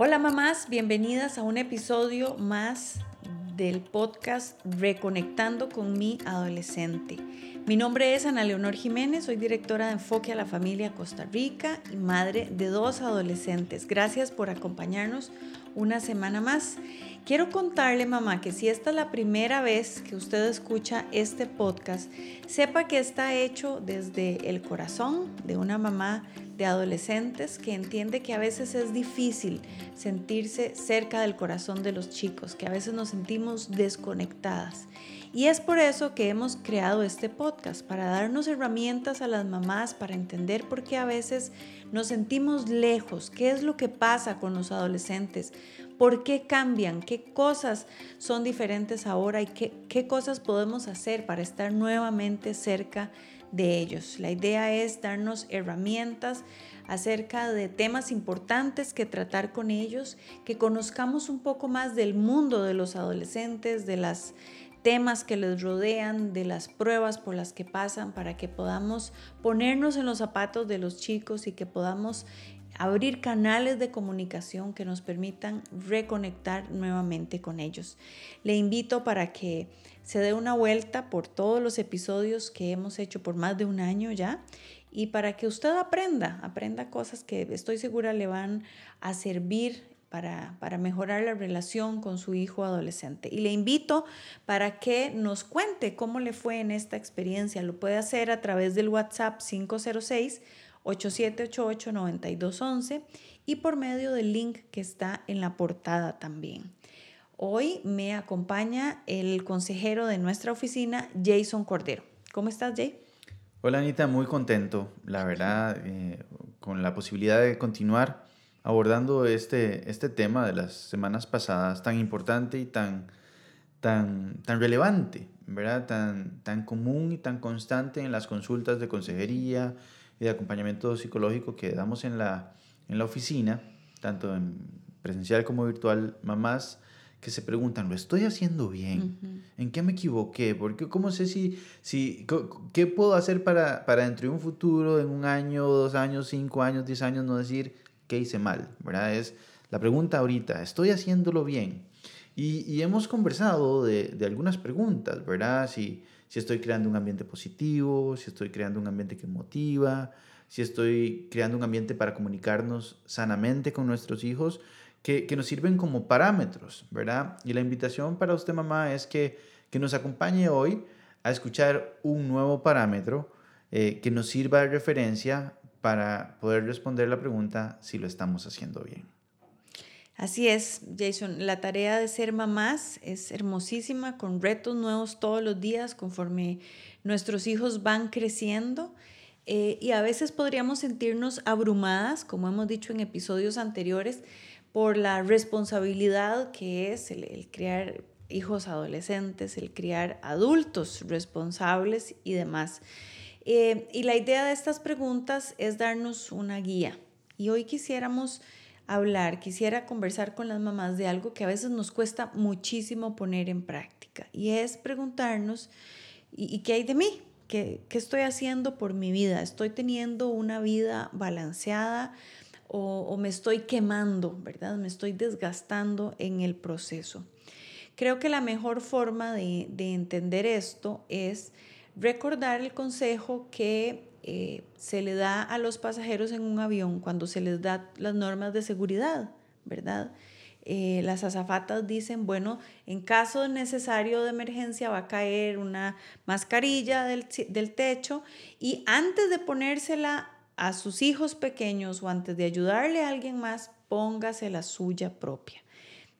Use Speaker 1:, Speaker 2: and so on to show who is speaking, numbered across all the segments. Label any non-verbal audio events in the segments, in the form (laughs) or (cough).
Speaker 1: Hola mamás, bienvenidas a un episodio más del podcast Reconectando con mi adolescente. Mi nombre es Ana Leonor Jiménez, soy directora de Enfoque a la Familia Costa Rica y madre de dos adolescentes. Gracias por acompañarnos una semana más. Quiero contarle, mamá, que si esta es la primera vez que usted escucha este podcast, sepa que está hecho desde el corazón de una mamá de adolescentes que entiende que a veces es difícil sentirse cerca del corazón de los chicos, que a veces nos sentimos desconectadas. Y es por eso que hemos creado este podcast, para darnos herramientas a las mamás, para entender por qué a veces nos sentimos lejos, qué es lo que pasa con los adolescentes, por qué cambian, qué cosas son diferentes ahora y qué, cosas podemos hacer para estar nuevamente cerca de ellos. La idea es darnos herramientas acerca de temas importantes que tratar con ellos, que conozcamos un poco más del mundo de los adolescentes, de los temas que les rodean, de las pruebas por las que pasan, para que podamos ponernos en los zapatos de los chicos y que podamos abrir canales de comunicación que nos permitan reconectar nuevamente con ellos. Le invito para que se dé una vuelta por todos los episodios que hemos hecho por más de un año ya y para que usted aprenda, aprenda cosas que estoy segura le van a servir para, para, mejorar la relación con su hijo adolescente. Y le invito para que nos cuente cómo le fue en esta experiencia. Lo puede hacer a través del WhatsApp 506 8788-9211 y por medio del link que está en la portada también. Hoy me acompaña el consejero de nuestra oficina, Jason Cordero. ¿Cómo estás, Jay?
Speaker 2: Hola, Anita, muy contento, la verdad, eh, con la posibilidad de continuar abordando este, este tema de las semanas pasadas, tan importante y tan, tan, tan relevante, ¿verdad? Tan, tan común y tan constante en las consultas de consejería, y de acompañamiento psicológico que damos en la, en la oficina, tanto en presencial como virtual, mamás que se preguntan, ¿lo estoy haciendo bien? ¿En qué me equivoqué? Porque ¿cómo sé si, si qué puedo hacer para, para dentro de un futuro, en un año, dos años, cinco años, diez años, no decir qué hice mal? ¿Verdad? Es la pregunta ahorita, ¿estoy haciéndolo bien? Y, y hemos conversado de, de, algunas preguntas, ¿verdad? Si, si estoy creando un ambiente positivo, si estoy creando un ambiente que motiva, si estoy creando un ambiente para comunicarnos sanamente con nuestros hijos, que, que nos sirven como parámetros, ¿verdad? Y la invitación para usted, mamá, es que, que nos acompañe hoy a escuchar un nuevo parámetro eh, que nos sirva de referencia para poder responder la pregunta si lo estamos haciendo bien.
Speaker 1: Así es, Jason. La tarea de ser mamás es hermosísima, con retos nuevos todos los días conforme nuestros hijos van creciendo. Eh, y a veces podríamos sentirnos abrumadas, como hemos dicho en episodios anteriores, por la responsabilidad que es el, criar hijos adolescentes, el criar adultos responsables y demás. Eh, y la idea de estas preguntas es darnos una guía. Y hoy quisiéramos hablar, quisiera conversar con las mamás de algo que a veces nos cuesta muchísimo poner en práctica y es preguntarnos, ¿y, qué hay de mí? ¿Qué, ¿Qué, estoy haciendo por mi vida? ¿Estoy teniendo una vida balanceada o, o me estoy quemando, verdad? Me estoy desgastando en el proceso. Creo que la mejor forma de, de entender esto es recordar el consejo que eh, se le da a los pasajeros en un avión cuando se les da las normas de seguridad, ¿verdad? Eh, las azafatas dicen, bueno, en caso necesario de emergencia va a caer una mascarilla del, del techo y antes de ponérsela a sus hijos pequeños o antes de ayudarle a alguien más, póngase la suya propia.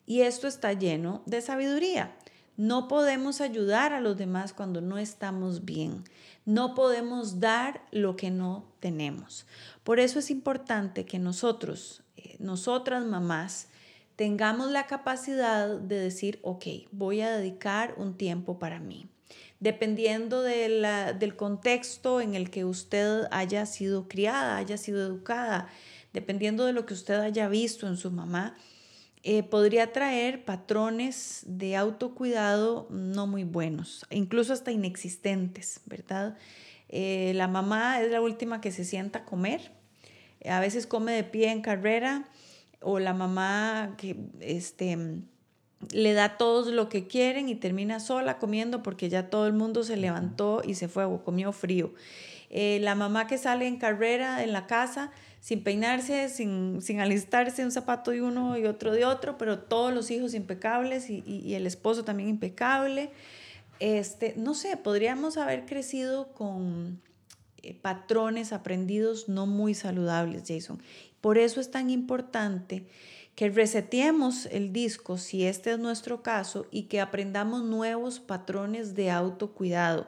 Speaker 1: Y esto está lleno de sabiduría. No podemos ayudar a los demás cuando no estamos bien. No podemos dar lo que no tenemos. Por eso es importante que nosotros, eh, nosotras mamás, tengamos la capacidad de decir, ok, voy a dedicar un tiempo para mí. Dependiendo del contexto en el que usted haya sido criada, haya sido educada, dependiendo de lo que usted haya visto en su mamá, eh, podría traer patrones de autocuidado no muy buenos, incluso hasta inexistentes, ¿verdad? Eh, la mamá es la última que se sienta a comer, a veces come de pie en carrera, o la mamá que este, le da a todos lo que quieren y termina sola comiendo porque ya todo el mundo se levantó y se fue o comió frío. Eh, la mamá que sale en carrera en la casa sin peinarse, sin, sin, alistarse un zapato de uno y otro de otro, pero todos los hijos impecables y, y, el esposo también impecable. Este, no sé, podríamos haber crecido con eh, patrones aprendidos no muy saludables, Jason. Por eso es tan importante que reseteemos el disco, si este es nuestro caso, y que aprendamos nuevos patrones de autocuidado.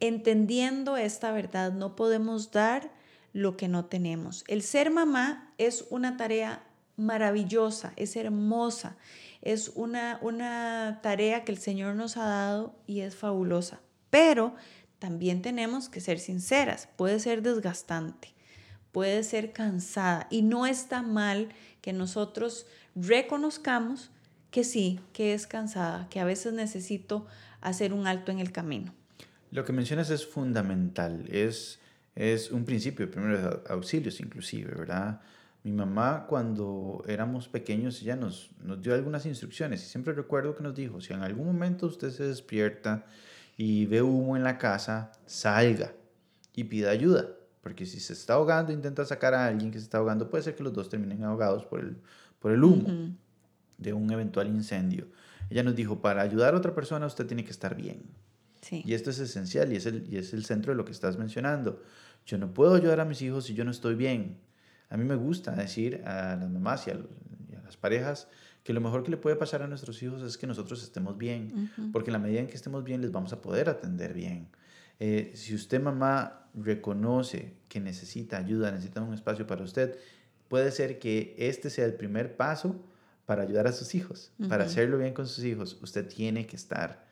Speaker 1: Entendiendo esta verdad, no podemos dar lo que no tenemos. El ser mamá es una tarea maravillosa, es hermosa, es una, una tarea que el Señor nos ha dado y es fabulosa. Pero también tenemos que ser sinceras, puede ser desgastante puede ser cansada y no está mal que nosotros reconozcamos que sí, que es cansada, que a veces necesito hacer un alto en el camino.
Speaker 2: Lo que mencionas es fundamental, es, es un principio de primeros auxilios inclusive, ¿verdad? Mi mamá cuando éramos pequeños, ella nos, nos dio algunas instrucciones y siempre recuerdo que nos dijo, si en algún momento usted se despierta y ve humo en la casa, salga y pida ayuda. Porque si se está ahogando intenta sacar a alguien que se está ahogando, puede ser que los dos terminen ahogados por el, por el humo de un eventual incendio. Ella nos dijo, para ayudar a otra persona usted tiene que estar bien. Sí. Y esto es esencial y es, el, y es el centro de lo que estás mencionando. Yo no puedo ayudar a mis hijos si yo no estoy bien. A mí me gusta decir a las mamás y a, las parejas que lo mejor que le puede pasar a nuestros hijos es que nosotros estemos bien, porque en la medida en que estemos bien les vamos a poder atender bien. Eh, si usted mamá reconoce que necesita ayuda, necesita un espacio para usted, puede ser que este sea el primer paso para ayudar a sus hijos, para hacerlo bien con sus hijos. Usted tiene que estar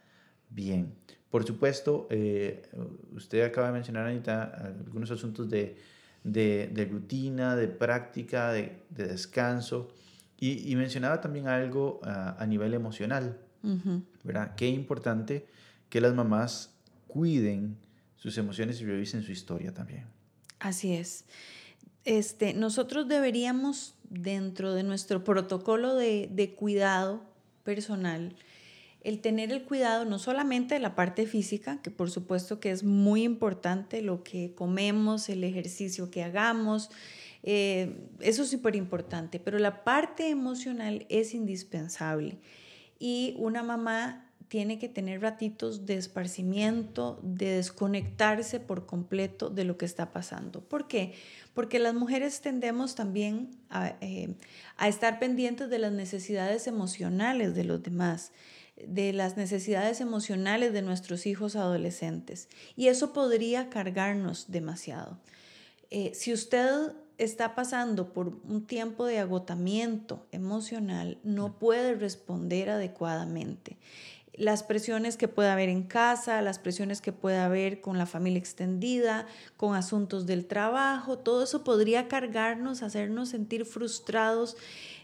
Speaker 2: bien. Por supuesto, eh, usted acaba de mencionar, Anita, algunos asuntos de, de, rutina, de práctica, de, de descanso. Y, y, mencionaba también algo ah, a nivel emocional, ¿verdad? Qué importante que las mamás cuiden sus emociones y revisen su historia también.
Speaker 1: Así es. Este, nosotros deberíamos, dentro de nuestro protocolo de, de cuidado personal, el tener el cuidado no solamente de la parte física, que por supuesto que es muy importante, lo que comemos, el ejercicio que hagamos, eh, eso es súper importante, pero la parte emocional es indispensable. Y una mamá tiene que tener ratitos de esparcimiento, de desconectarse por completo de lo que está pasando. ¿Por qué? Porque las mujeres tendemos también a, eh, a estar pendientes de las necesidades emocionales de los demás de las necesidades emocionales de nuestros hijos adolescentes. Y eso podría cargarnos demasiado. Eh, si usted está pasando por un tiempo de agotamiento emocional, no puede responder adecuadamente las presiones que puede haber en casa, las presiones que puede haber con la familia extendida, con asuntos del trabajo, todo eso podría cargarnos, hacernos sentir frustrados,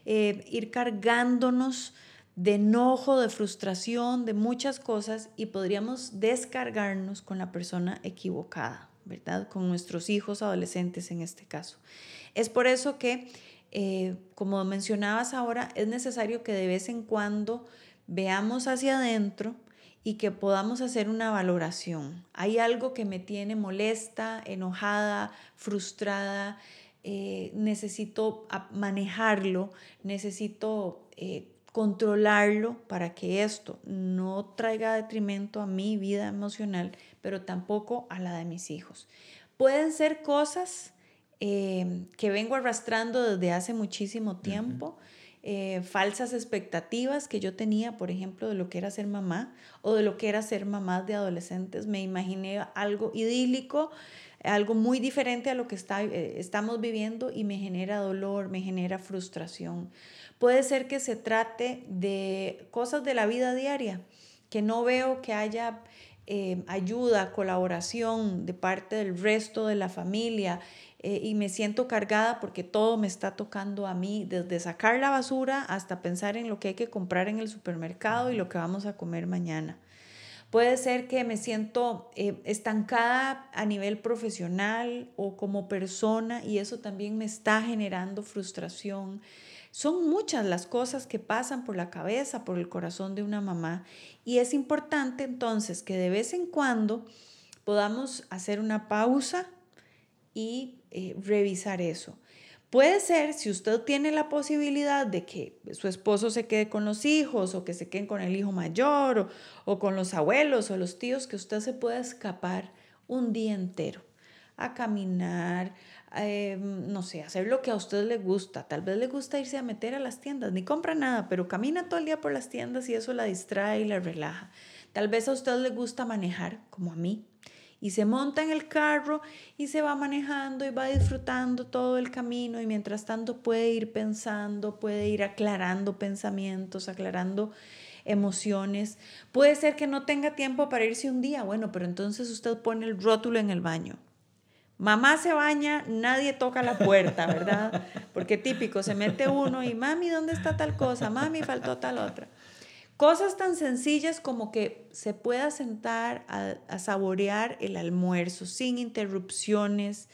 Speaker 1: eh, ir cargándonos de enojo, de frustración, de muchas cosas y podríamos descargarnos con la persona equivocada, ¿verdad? Con nuestros hijos adolescentes en este caso. Es por eso que, eh, como mencionabas ahora, es necesario que de vez en cuando veamos hacia adentro y que podamos hacer una valoración. Hay algo que me tiene molesta, enojada, frustrada, eh, necesito manejarlo, necesito eh, controlarlo para que esto no traiga detrimento a mi vida emocional, pero tampoco a la de mis hijos. Pueden ser cosas eh, que vengo arrastrando desde hace muchísimo tiempo. Eh, falsas expectativas que yo tenía, por ejemplo, de lo que era ser mamá o de lo que era ser mamá de adolescentes. Me imaginé algo idílico, algo muy diferente a lo que está, eh, estamos viviendo y me genera dolor, me genera frustración. Puede ser que se trate de cosas de la vida diaria, que no veo que haya eh, ayuda, colaboración de parte del resto de la familia eh, y me siento cargada porque todo me está tocando a mí, desde sacar la basura hasta pensar en lo que hay que comprar en el supermercado y lo que vamos a comer mañana. Puede ser que me siento eh, estancada a nivel profesional o como persona y eso también me está generando frustración, Son muchas las cosas que pasan por la cabeza, por el corazón de una mamá y es importante entonces que de vez en cuando podamos hacer una pausa y eh, revisar eso. Puede ser, si usted tiene la posibilidad de que su esposo se quede con los hijos o que se queden con el hijo mayor o, con los abuelos o los tíos, que usted se pueda escapar un día entero a caminar, em, no sé, hacer lo que a usted le gusta. Tal vez le gusta irse a meter a las tiendas, ni compra nada, pero camina todo el día por las tiendas y eso la distrae y la relaja. Tal vez a usted le gusta manejar, como a mí y se monta en el carro y se va manejando y va disfrutando todo el camino y mientras tanto puede ir pensando, puede ir aclarando pensamientos, aclarando emociones. Puede ser que no tenga tiempo para irse un día, bueno, pero entonces usted pone el rótulo en el baño. Mamá se baña, nadie toca la puerta, ¿verdad? Porque típico, se mete uno y mami, ¿dónde está tal cosa? Mami, faltó tal otra. Cosas tan sencillas como que se pueda sentar a, saborear el almuerzo sin interrupciones,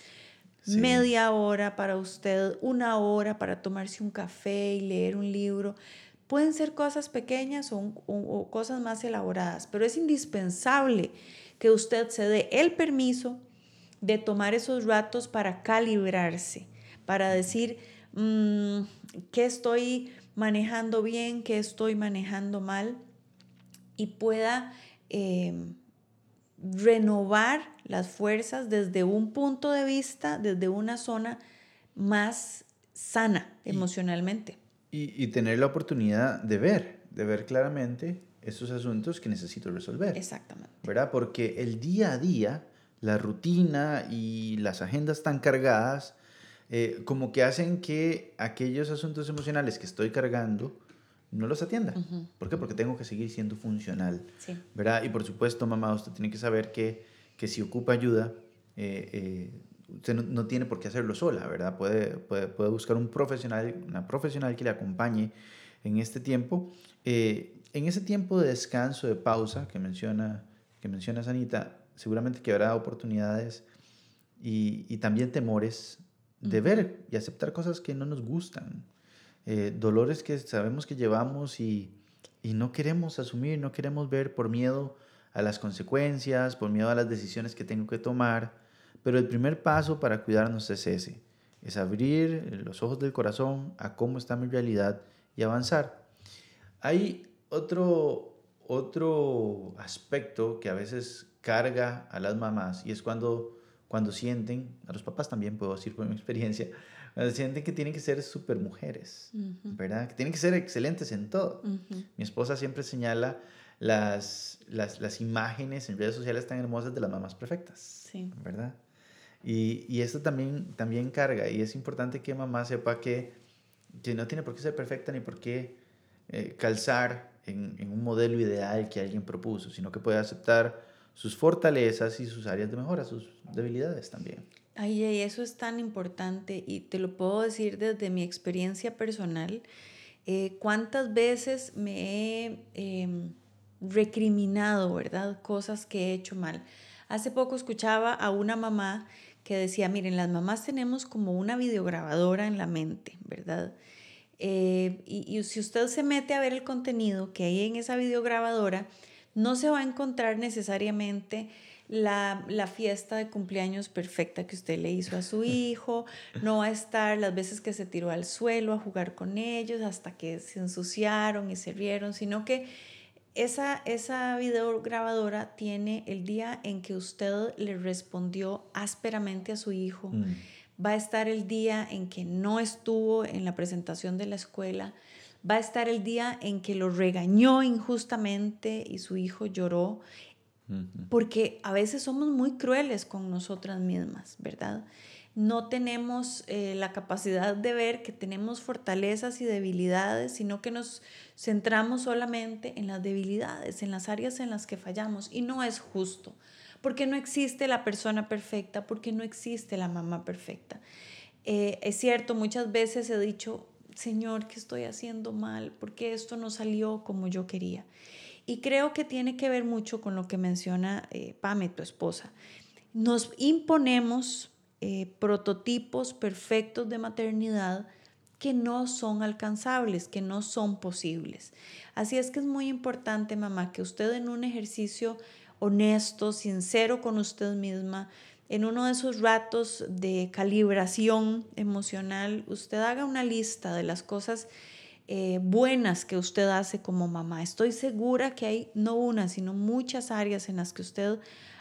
Speaker 1: media hora para usted, una hora para tomarse un café y leer un libro. Pueden ser cosas pequeñas o, o cosas más elaboradas, pero es indispensable que usted se dé el permiso de tomar esos ratos para calibrarse, para decir, mm, ¿qué estoy manejando bien, qué estoy manejando mal? Y pueda em, renovar las fuerzas desde un punto de vista, desde una zona más sana emocionalmente.
Speaker 2: Y, y, tener la oportunidad de ver, de ver claramente esos asuntos que necesito resolver.
Speaker 1: Exactamente.
Speaker 2: ¿Verdad? Porque el día a día, la rutina y las agendas tan cargadas, eh, como que hacen que aquellos asuntos emocionales que estoy cargando no los atienda. ¿Por qué? Porque tengo que seguir siendo funcional. ¿Verdad? Y por supuesto, mamá, usted tiene que saber que, que si ocupa ayuda, eh, eh, usted no, tiene por qué hacerlo sola, ¿verdad? Puede, puede, puede, buscar un profesional, una profesional que le acompañe en este tiempo. en ese tiempo de descanso, de pausa que menciona, que menciona Sanita, seguramente que habrá oportunidades y, y también temores de ver y aceptar cosas que no nos gustan, eh, dolores que sabemos que llevamos y, y, no queremos asumir, no queremos ver por miedo a las consecuencias, por miedo a las decisiones que tengo que tomar. Pero el primer paso para cuidarnos es ese, es abrir los ojos del corazón a cómo está mi realidad y avanzar. Hay otro, otro aspecto que a veces carga a las mamás y es cuando cuando sienten, a los papás también puedo decir por mi experiencia, cuando sienten que tienen que ser super mujeres, ¿verdad? Que tienen que ser excelentes en todo. Mi esposa siempre señala las, las, las, imágenes en redes sociales tan hermosas de las mamás perfectas, sí. ¿verdad? Y, y, esto también, también carga y es importante que mamá sepa que, que no tiene por qué ser perfecta ni por qué eh, calzar en, en un modelo ideal que alguien propuso, sino que puede aceptar sus fortalezas y sus áreas de mejora, sus debilidades también.
Speaker 1: Ay, eso es tan importante y te lo puedo decir desde mi experiencia personal. Eh, ¿Cuántas veces me he em, recriminado, verdad? Cosas que he hecho mal. Hace poco escuchaba a una mamá que decía, miren, las mamás tenemos como una videograbadora en la mente, ¿verdad? Eh, y, y si usted se mete a ver el contenido que hay en esa videograbadora, no se va a encontrar necesariamente la, fiesta de cumpleaños perfecta que usted le hizo a su (laughs) hijo, no va a estar las veces que se tiró al suelo a jugar con ellos hasta que se ensuciaron y se rieron, sino que esa, esa videograbadora tiene el día en que usted le respondió ásperamente a su hijo. Mm. Va a estar el día en que no estuvo en la presentación de la escuela va a estar el día en que lo regañó injustamente y su hijo lloró, porque a veces somos muy crueles con nosotras mismas, ¿verdad? No tenemos eh, la capacidad de ver que tenemos fortalezas y debilidades, sino que nos centramos solamente en las debilidades, en las áreas en las que fallamos. Y no es justo, porque no existe la persona perfecta, porque no existe la mamá perfecta. Eh, es cierto, muchas veces he dicho, Señor, ¿qué estoy haciendo mal? ¿Por qué esto no salió como yo quería? Y creo que tiene que ver mucho con lo que menciona eh, tu esposa. Nos imponemos eh, prototipos perfectos de maternidad que no son alcanzables, que no son posibles. Así es que es muy importante, mamá, que usted en un ejercicio honesto, sincero con usted misma, en uno de esos ratos de calibración emocional, usted haga una lista de las cosas eh, buenas que usted hace como mamá. Estoy segura que hay no una, sino muchas áreas en las que usted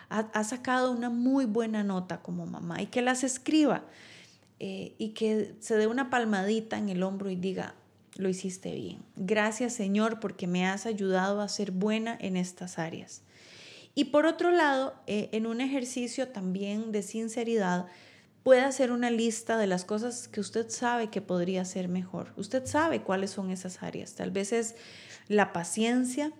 Speaker 1: ha, sacado una muy buena nota como mamá y que las escriba eh, y que se dé una palmadita en el hombro y diga, lo hiciste bien. Gracias Señor porque me has ayudado a ser buena en estas áreas. Y por otro lado, eh, en un ejercicio también de sinceridad, puede hacer una lista de las cosas que usted sabe que podría ser mejor. Usted sabe cuáles son esas áreas. Tal vez es la paciencia,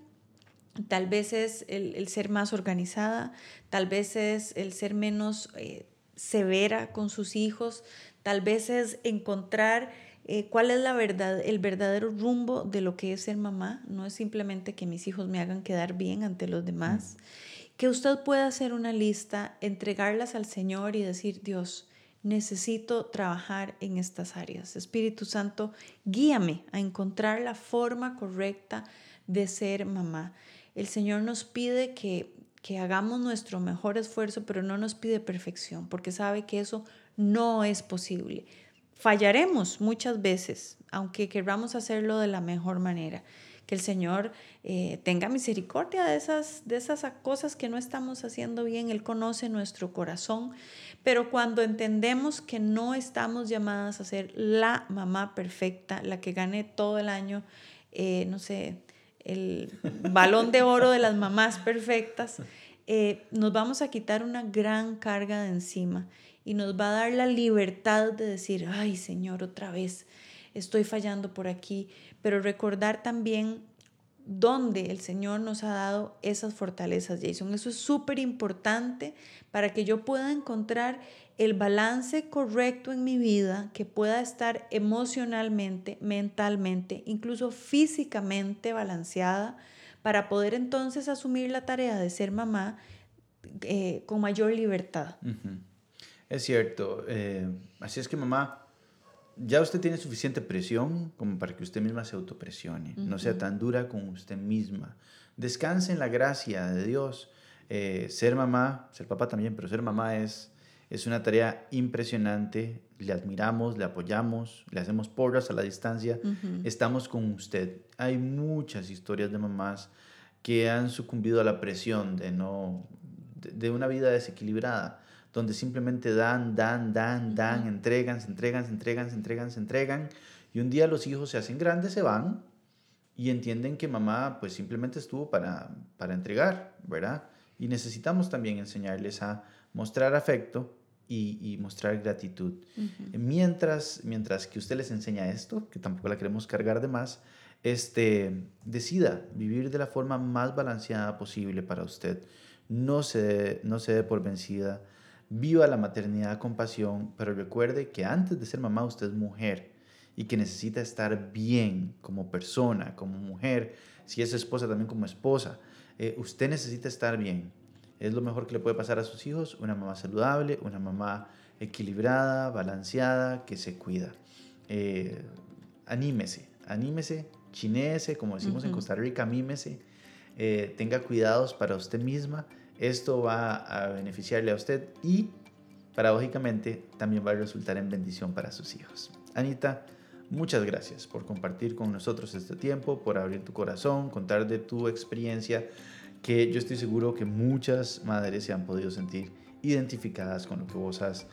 Speaker 1: tal vez es el, ser más organizada, tal vez es el ser menos eh, severa con sus hijos, tal vez es encontrar eh, cuál es la verdad, el verdadero rumbo de lo que es ser mamá. No es simplemente que mis hijos me hagan quedar bien ante los demás. Que usted pueda hacer una lista, entregarlas al Señor y decir, Dios, necesito trabajar en estas áreas. Espíritu Santo, guíame a encontrar la forma correcta de ser mamá. El Señor nos pide que, que hagamos nuestro mejor esfuerzo, pero no nos pide perfección, porque sabe que eso no es posible. Fallaremos muchas veces, aunque queramos hacerlo de la mejor manera. Que el Señor eh, tenga misericordia de esas, de esas cosas que no estamos haciendo bien. Él conoce nuestro corazón. Pero cuando entendemos que no estamos llamadas a ser la mamá perfecta, la que gane todo el año, eh, no sé, el balón de oro de las mamás perfectas, eh, nos vamos a quitar una gran carga de encima y nos va a dar la libertad de decir, ay Señor, otra vez estoy fallando por aquí, pero recordar también dónde el Señor nos ha dado esas fortalezas, Jason. Eso es súper importante para que yo pueda encontrar el balance correcto en mi vida, que pueda estar emocionalmente, mentalmente, incluso físicamente balanceada, para poder entonces asumir la tarea de ser mamá eh, con mayor libertad.
Speaker 2: Es cierto. Eh, así es que mamá, ya usted tiene suficiente presión como para que usted misma se autopresione. No sea tan dura con usted misma. Descanse en la gracia de Dios. Eh, ser mamá, ser papá también, pero ser mamá es, es una tarea impresionante. Le admiramos, le apoyamos, le hacemos porras a la distancia. Estamos con usted. Hay muchas historias de mamás que han sucumbido a la presión de, no, de una vida desequilibrada donde simplemente dan, dan, dan, dan, entregan, se entregan, se entregan, se entregan, se entregan, y un día los hijos se hacen grandes, se van y entienden que mamá pues simplemente estuvo para, para entregar, ¿verdad? Y necesitamos también enseñarles a mostrar afecto y, y mostrar gratitud. mientras, mientras que usted les enseña esto, que tampoco la queremos cargar de más, este, decida vivir de la forma más balanceada posible para usted. No se, no se dé por vencida Viva la maternidad con pasión, pero recuerde que antes de ser mamá usted es mujer y que necesita estar bien como persona, como mujer, si es esposa también como esposa. Eh, usted necesita estar bien. Es lo mejor que le puede pasar a sus hijos, una mamá saludable, una mamá equilibrada, balanceada, que se cuida. Eh, anímese, anímese, chinéese, como decimos en Costa Rica, mímese, eh, tenga cuidados para usted misma esto va a beneficiarle a usted y paradójicamente también va a resultar en bendición para sus hijos. Anita, muchas gracias por compartir con nosotros este tiempo, por abrir tu corazón, contar de tu experiencia, que yo estoy seguro que muchas madres se han podido sentir identificadas con lo que vos has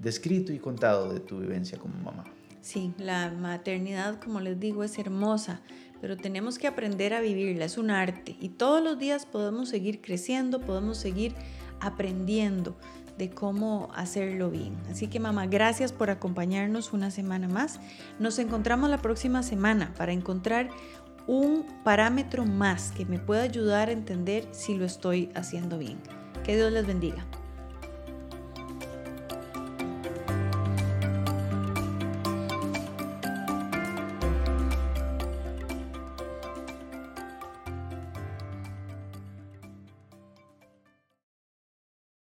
Speaker 2: descrito y contado de tu vivencia como mamá.
Speaker 1: Sí, la maternidad, como les digo, es hermosa pero tenemos que aprender a vivirla, es un arte y todos los días podemos seguir creciendo, podemos seguir aprendiendo de cómo hacerlo bien. Así que mamá, gracias por acompañarnos una semana más. Nos encontramos la próxima semana para encontrar un parámetro más que me pueda ayudar a entender si lo estoy haciendo bien. Que Dios les bendiga.